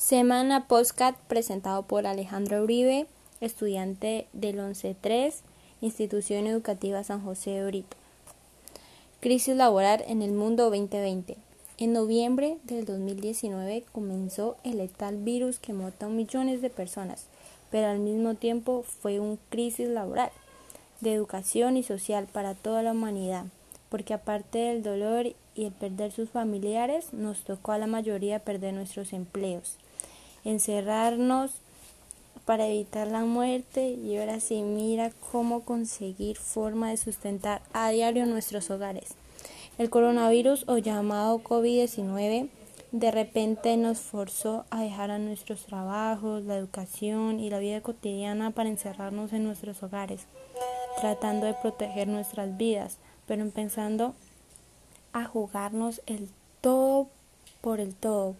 Semana Postcat presentado por Alejandro Uribe, estudiante del 11-3, Institución Educativa San José de Orito. Crisis laboral en el mundo 2020. En noviembre del 2019 comenzó el letal virus que mató a millones de personas, pero al mismo tiempo fue una crisis laboral, de educación y social para toda la humanidad, porque aparte del dolor y el perder sus familiares, nos tocó a la mayoría perder nuestros empleos encerrarnos para evitar la muerte y ahora sí mira cómo conseguir forma de sustentar a diario nuestros hogares. El coronavirus o llamado COVID-19 de repente nos forzó a dejar a nuestros trabajos, la educación y la vida cotidiana para encerrarnos en nuestros hogares, tratando de proteger nuestras vidas, pero empezando a jugarnos el todo por el todo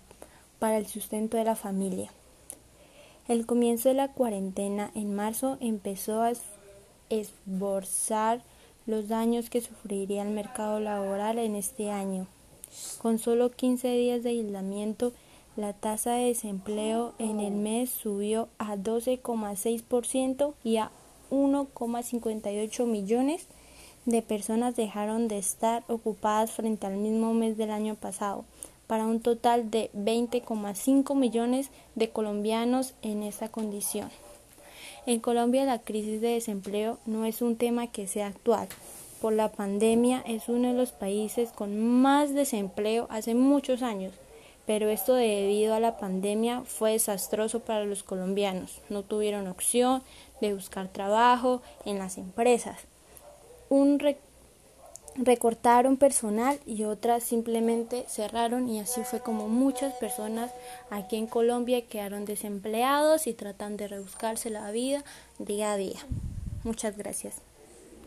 para el sustento de la familia. El comienzo de la cuarentena en marzo empezó a esborzar los daños que sufriría el mercado laboral en este año. Con solo 15 días de aislamiento, la tasa de desempleo en el mes subió a 12,6% y a 1,58 millones de personas dejaron de estar ocupadas frente al mismo mes del año pasado, para un total de 20,5 millones de colombianos en esa condición. En Colombia la crisis de desempleo no es un tema que sea actual. Por la pandemia es uno de los países con más desempleo hace muchos años, pero esto debido a la pandemia fue desastroso para los colombianos. No tuvieron opción de buscar trabajo en las empresas. Un recortaron personal y otras simplemente cerraron y así fue como muchas personas aquí en Colombia quedaron desempleados y tratan de rebuscarse la vida día a día. Muchas gracias.